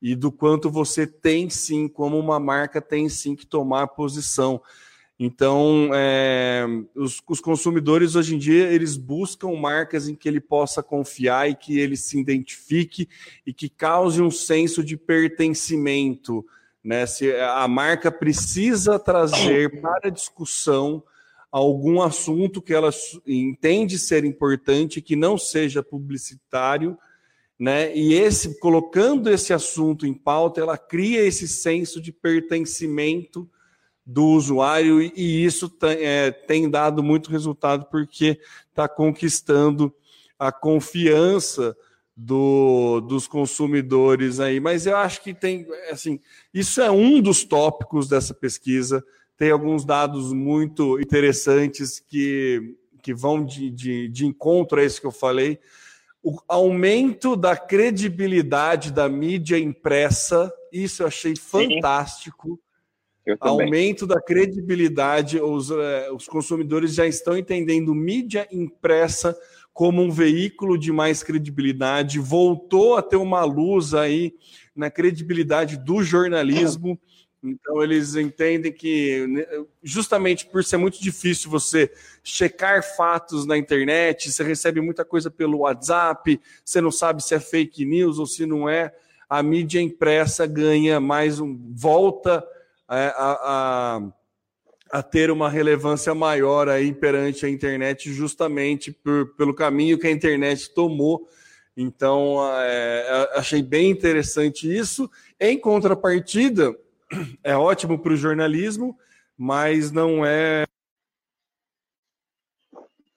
S2: e do quanto você tem sim, como uma marca tem sim que tomar posição. Então, é, os, os, consumidores hoje em dia eles buscam marcas em que ele possa confiar e que ele se identifique e que cause um senso de pertencimento. Né? Se a marca precisa trazer para a discussão algum assunto que ela entende ser importante, que não seja publicitário, né? E esse colocando esse assunto em pauta, ela cria esse senso de pertencimento do usuário, e isso é, tem dado muito resultado porque está conquistando a confiança do, dos consumidores aí. Mas eu acho que tem, assim, isso é um dos tópicos dessa pesquisa. Tem alguns dados muito interessantes que, que vão de, de, de encontro a isso que eu falei. O aumento da credibilidade da mídia impressa, isso eu achei fantástico. Sim aumento da credibilidade, os, uh, os consumidores já estão entendendo mídia impressa como um veículo de mais credibilidade, voltou a ter uma luz aí na credibilidade do jornalismo. Então, eles entendem que, né, justamente por ser muito difícil você checar fatos na internet, você recebe muita coisa pelo WhatsApp, você não sabe se é fake news ou se não é, a mídia impressa ganha mais um. volta a, a, a ter uma relevância maior aí perante a internet, justamente por, pelo caminho que a internet tomou. Então, é, achei bem interessante isso. Em contrapartida, é ótimo para o jornalismo, mas não é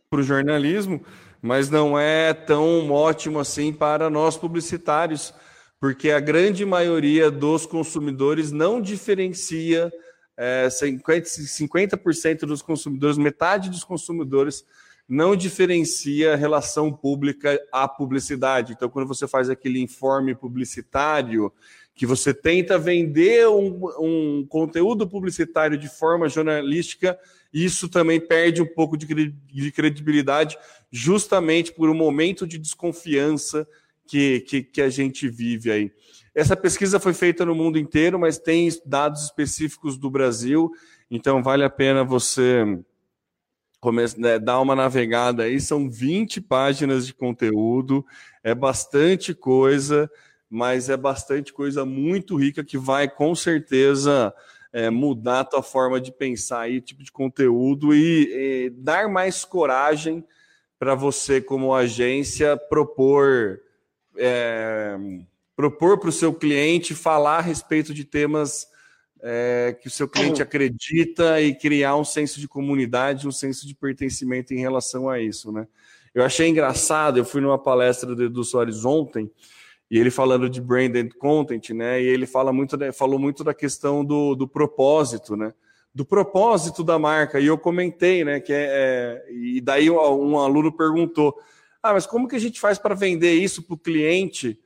S2: para o jornalismo, mas não é tão ótimo assim para nós publicitários porque a grande maioria dos consumidores não diferencia é, 50%, 50% dos consumidores, metade dos consumidores não diferencia relação pública à publicidade. Então, quando você faz aquele informe publicitário, que você tenta vender um, um conteúdo publicitário de forma jornalística, isso também perde um pouco de, de credibilidade, justamente por um momento de desconfiança que, que, que a gente vive aí. Essa pesquisa foi feita no mundo inteiro, mas tem dados específicos do Brasil, então vale a pena você comece, né, dar uma navegada aí. São 20 páginas de conteúdo, é bastante coisa, mas é bastante coisa muito rica que vai com certeza é, mudar a tua forma de pensar aí, tipo de conteúdo e, e dar mais coragem para você, como agência, propor é, propor para o seu cliente falar a respeito de temas é, que o seu cliente acredita e criar um senso de comunidade, um senso de pertencimento em relação a isso, né? Eu achei engraçado, eu fui numa palestra do Edu Soares ontem, e ele falando de branded content, né? E ele fala muito, falou muito da questão do, do propósito, né? Do propósito da marca. E eu comentei, né? Que é, é e daí um, um aluno perguntou: ah, mas como que a gente faz para vender isso para o cliente?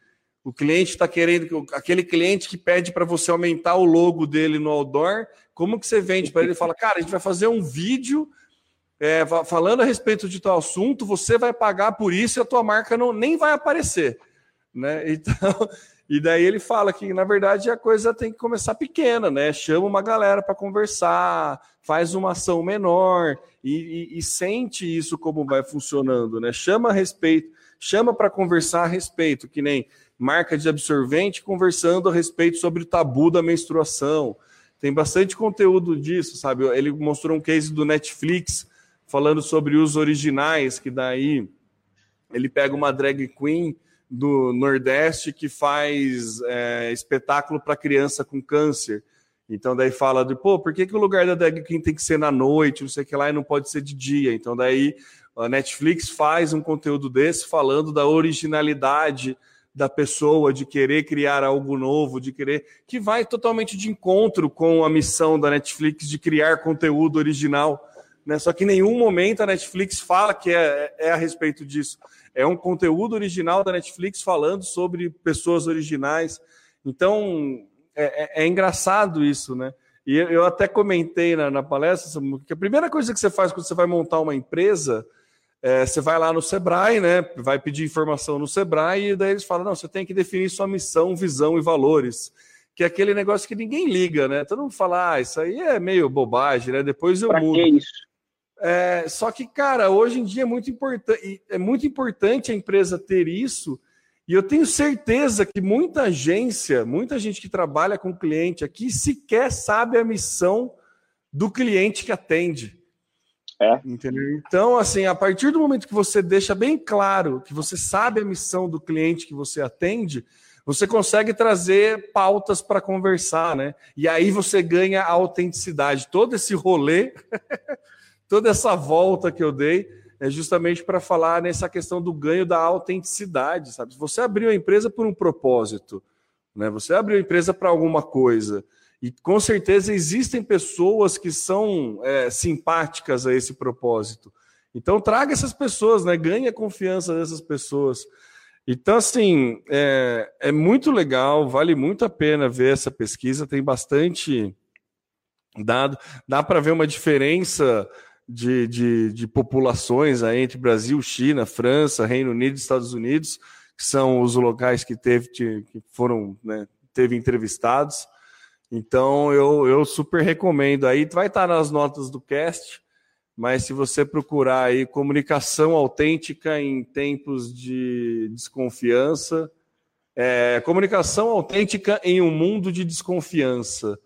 S2: O cliente está querendo, aquele cliente que pede para você aumentar o logo dele no outdoor, como que você vende para ele? Fala, cara, a gente vai fazer um vídeo é, falando a respeito de tal assunto, você vai pagar por isso e a tua marca não, nem vai aparecer. Né? Então, e daí ele fala que, na verdade, a coisa tem que começar pequena, né? Chama uma galera para conversar, faz uma ação menor e, e, e, sente isso como vai funcionando, né? Chama a respeito, chama para conversar a respeito, que nem marca de absorvente conversando a respeito sobre o tabu da menstruação. Tem bastante conteúdo disso, sabe? Ele mostrou um case do Netflix falando sobre os originais, que daí ele pega uma drag queen do Nordeste que faz é, espetáculo para criança com câncer. Então daí fala de, pô, por que, que o lugar da drag queen tem que ser na noite, não sei o que lá, e não pode ser de dia? Então daí a Netflix faz um conteúdo desse falando da originalidade da pessoa, de querer criar algo novo, de querer. que vai totalmente de encontro com a missão da Netflix de criar conteúdo original. Né? Só que em nenhum momento a Netflix fala que é, é a respeito disso. É um conteúdo original da Netflix falando sobre pessoas originais. Então, é, é, é engraçado isso, né? E eu até comentei na, na palestra que a primeira coisa que você faz quando você vai montar uma empresa, é, você vai lá no Sebrae, né? Vai pedir informação no Sebrae, e daí eles falam: não, você tem que definir sua missão, visão e valores. Que é aquele negócio que ninguém liga, né? Todo mundo fala, ah, isso aí é meio bobagem, né? Depois eu pra mudo. Que isso? É, só que, cara, hoje em dia é muito importante, é muito importante a empresa ter isso e eu tenho certeza que muita agência, muita gente que trabalha com cliente aqui sequer sabe a missão do cliente que atende. É. Entendeu? Então, assim, a partir do momento que você deixa bem claro que você sabe a missão do cliente que você atende, você consegue trazer pautas para conversar, né? E aí você ganha a autenticidade. Todo esse rolê, toda essa volta que eu dei, é justamente para falar nessa questão do ganho da autenticidade, sabe? Você abriu a empresa por um propósito, né? Você abriu a empresa para alguma coisa. E com certeza existem pessoas que são é, simpáticas a esse propósito. Então traga essas pessoas, né? Ganhe a confiança dessas pessoas. Então, assim, é, é muito legal, vale muito a pena ver essa pesquisa, tem bastante dado, dá para ver uma diferença de, de, de populações aí entre Brasil, China, França, Reino Unido, Estados Unidos, que são os locais que teve que foram né, teve entrevistados. Então eu, eu super recomendo aí, vai estar nas notas do cast, mas se você procurar aí comunicação autêntica em tempos de desconfiança, é, comunicação autêntica em um mundo de desconfiança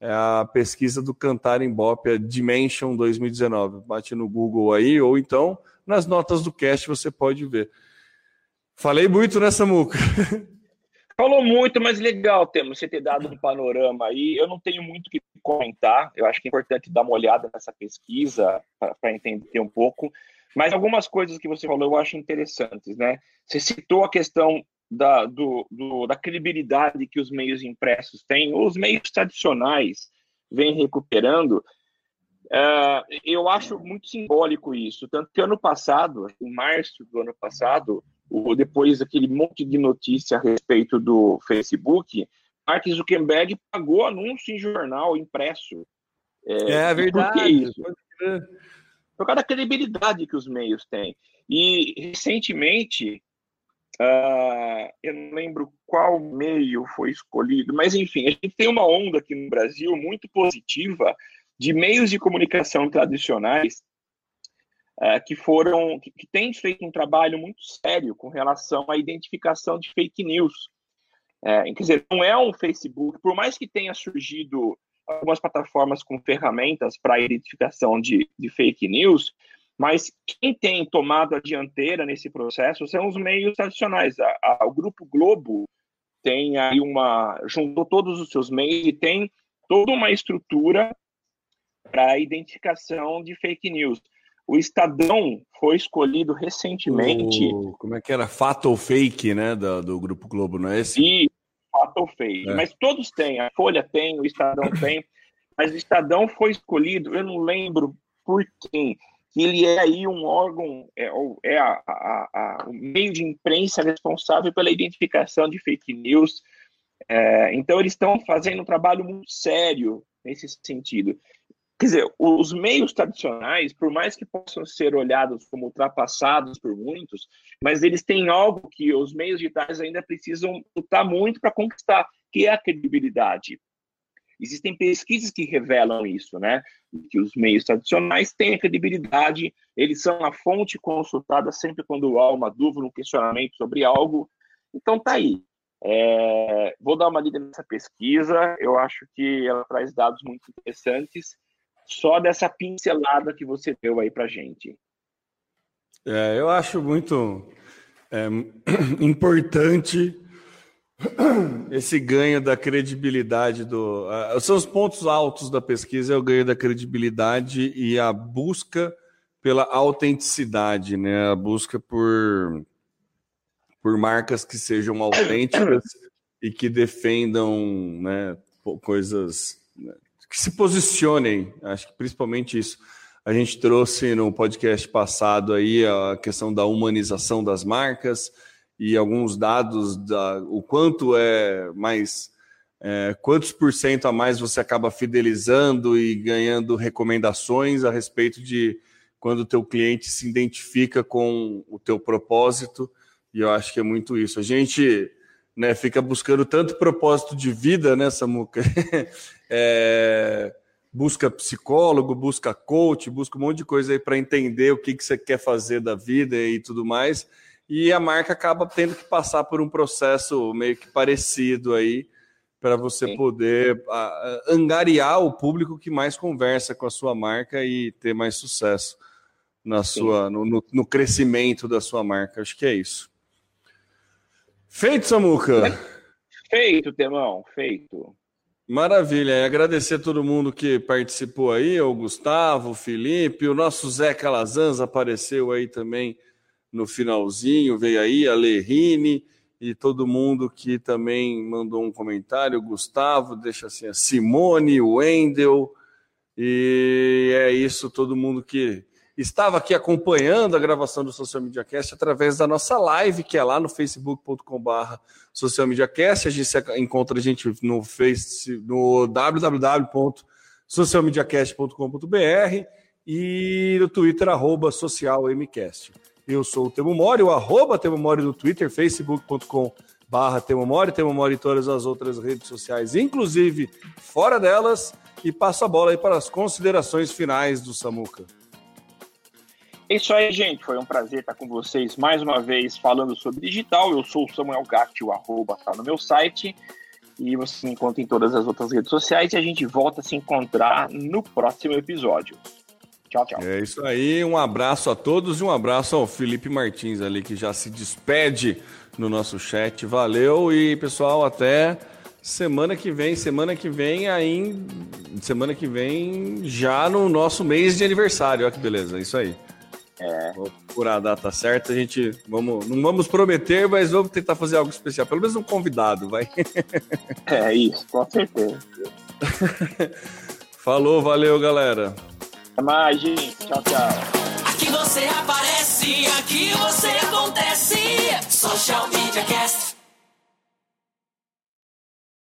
S2: é a pesquisa do Cantar em Bop, a Dimension 2019. Bate no Google aí, ou então nas notas do cast você pode ver. Falei muito nessa muca.
S3: Falou muito, mas legal, Temo, você ter dado um panorama aí. Eu não tenho muito o que comentar. Eu acho que é importante dar uma olhada nessa pesquisa para entender um pouco. Mas algumas coisas que você falou eu acho interessantes, né? Você citou a questão da, do, do, da credibilidade que os meios impressos têm, os meios tradicionais vêm recuperando, uh, eu acho muito simbólico isso. Tanto que ano passado, em março do ano passado, o, depois daquele monte de notícia a respeito do Facebook, Mark Zuckerberg pagou anúncio em jornal impresso.
S2: É, é verdade. Por que isso?
S3: Por causa da credibilidade que os meios têm. E recentemente Uh, eu não lembro qual meio foi escolhido, mas enfim, a gente tem uma onda aqui no Brasil muito positiva de meios de comunicação tradicionais uh, que foram, que, que têm feito um trabalho muito sério com relação à identificação de fake news. Uh, quer dizer, não é um Facebook, por mais que tenha surgido algumas plataformas com ferramentas para identificação de, de fake news, mas quem tem tomado a dianteira nesse processo são os meios tradicionais. A, a, o Grupo Globo tem aí uma. juntou todos os seus meios e tem toda uma estrutura para a identificação de fake news. O Estadão foi escolhido recentemente.
S2: O, como é que era? Fato ou fake, né? Do, do Grupo Globo, não é esse?
S3: E fato ou fake. É. Mas todos têm. A Folha tem, o Estadão tem. Mas o Estadão foi escolhido, eu não lembro por quem que ele é aí um órgão, é, é a, a, a, o meio de imprensa responsável pela identificação de fake news. É, então, eles estão fazendo um trabalho muito sério nesse sentido. Quer dizer, os meios tradicionais, por mais que possam ser olhados como ultrapassados por muitos, mas eles têm algo que os meios digitais ainda precisam lutar muito para conquistar, que é a credibilidade. Existem pesquisas que revelam isso, né? Que os meios tradicionais têm a credibilidade, eles são a fonte consultada sempre quando há uma dúvida, um questionamento sobre algo. Então tá aí. É, vou dar uma lida nessa pesquisa, eu acho que ela traz dados muito interessantes, só dessa pincelada que você deu aí para gente.
S2: É, eu acho muito é, importante esse ganho da credibilidade do. Uh, são os pontos altos da pesquisa, é o ganho da credibilidade e a busca pela autenticidade, né? A busca por, por marcas que sejam autênticas e que defendam né, coisas né, que se posicionem. Acho que principalmente isso. A gente trouxe no podcast passado aí a questão da humanização das marcas e alguns dados da o quanto é mais é, quantos por cento a mais você acaba fidelizando e ganhando recomendações a respeito de quando o teu cliente se identifica com o teu propósito, e eu acho que é muito isso. A gente né, fica buscando tanto propósito de vida, né, Samuca? é, busca psicólogo, busca coach, busca um monte de coisa aí para entender o que, que você quer fazer da vida e tudo mais. E a marca acaba tendo que passar por um processo meio que parecido aí, para você Sim. poder angariar o público que mais conversa com a sua marca e ter mais sucesso na sua no, no, no crescimento da sua marca. Acho que é isso. Feito, Samuca.
S3: Feito, Temão, feito.
S2: Maravilha, e agradecer a todo mundo que participou aí, o Gustavo, o Felipe, o nosso Zé Calazans apareceu aí também no finalzinho, veio aí, a Lerine e todo mundo que também mandou um comentário, Gustavo, deixa assim, a Simone, Wendel, e é isso, todo mundo que estava aqui acompanhando a gravação do Social Media Cast através da nossa live, que é lá no facebook.com.br Social Media Cast. A gente encontra a gente no, face, no www.socialmediacast.com.br e no Twitter, arroba socialmcast. Eu sou o Temo Mori, o arroba Temo Mori no Twitter, facebook.com barra Temo Mori, Temo Mori em todas as outras redes sociais, inclusive fora delas, e passo a bola aí para as considerações finais do Samuca.
S3: É isso aí, gente. Foi um prazer estar com vocês mais uma vez falando sobre digital. Eu sou o Samuel Gatti, o arroba tá no meu site. E você me encontra em todas as outras redes sociais. E a gente volta a se encontrar no próximo episódio. Tchau, tchau.
S2: É isso aí. Um abraço a todos e um abraço ao Felipe Martins ali, que já se despede no nosso chat. Valeu e, pessoal, até semana que vem. Semana que vem, aí. Semana que vem, já no nosso mês de aniversário. Olha que beleza. É isso aí. É. Vou procurar a data certa, a gente vamos, não vamos prometer, mas vamos tentar fazer algo especial. Pelo menos um convidado, vai.
S3: É isso, com certeza.
S2: Falou, valeu, galera.
S3: Até mais, gente. Tchau, tchau.
S1: Aqui você aparece, aqui você acontece. Social media.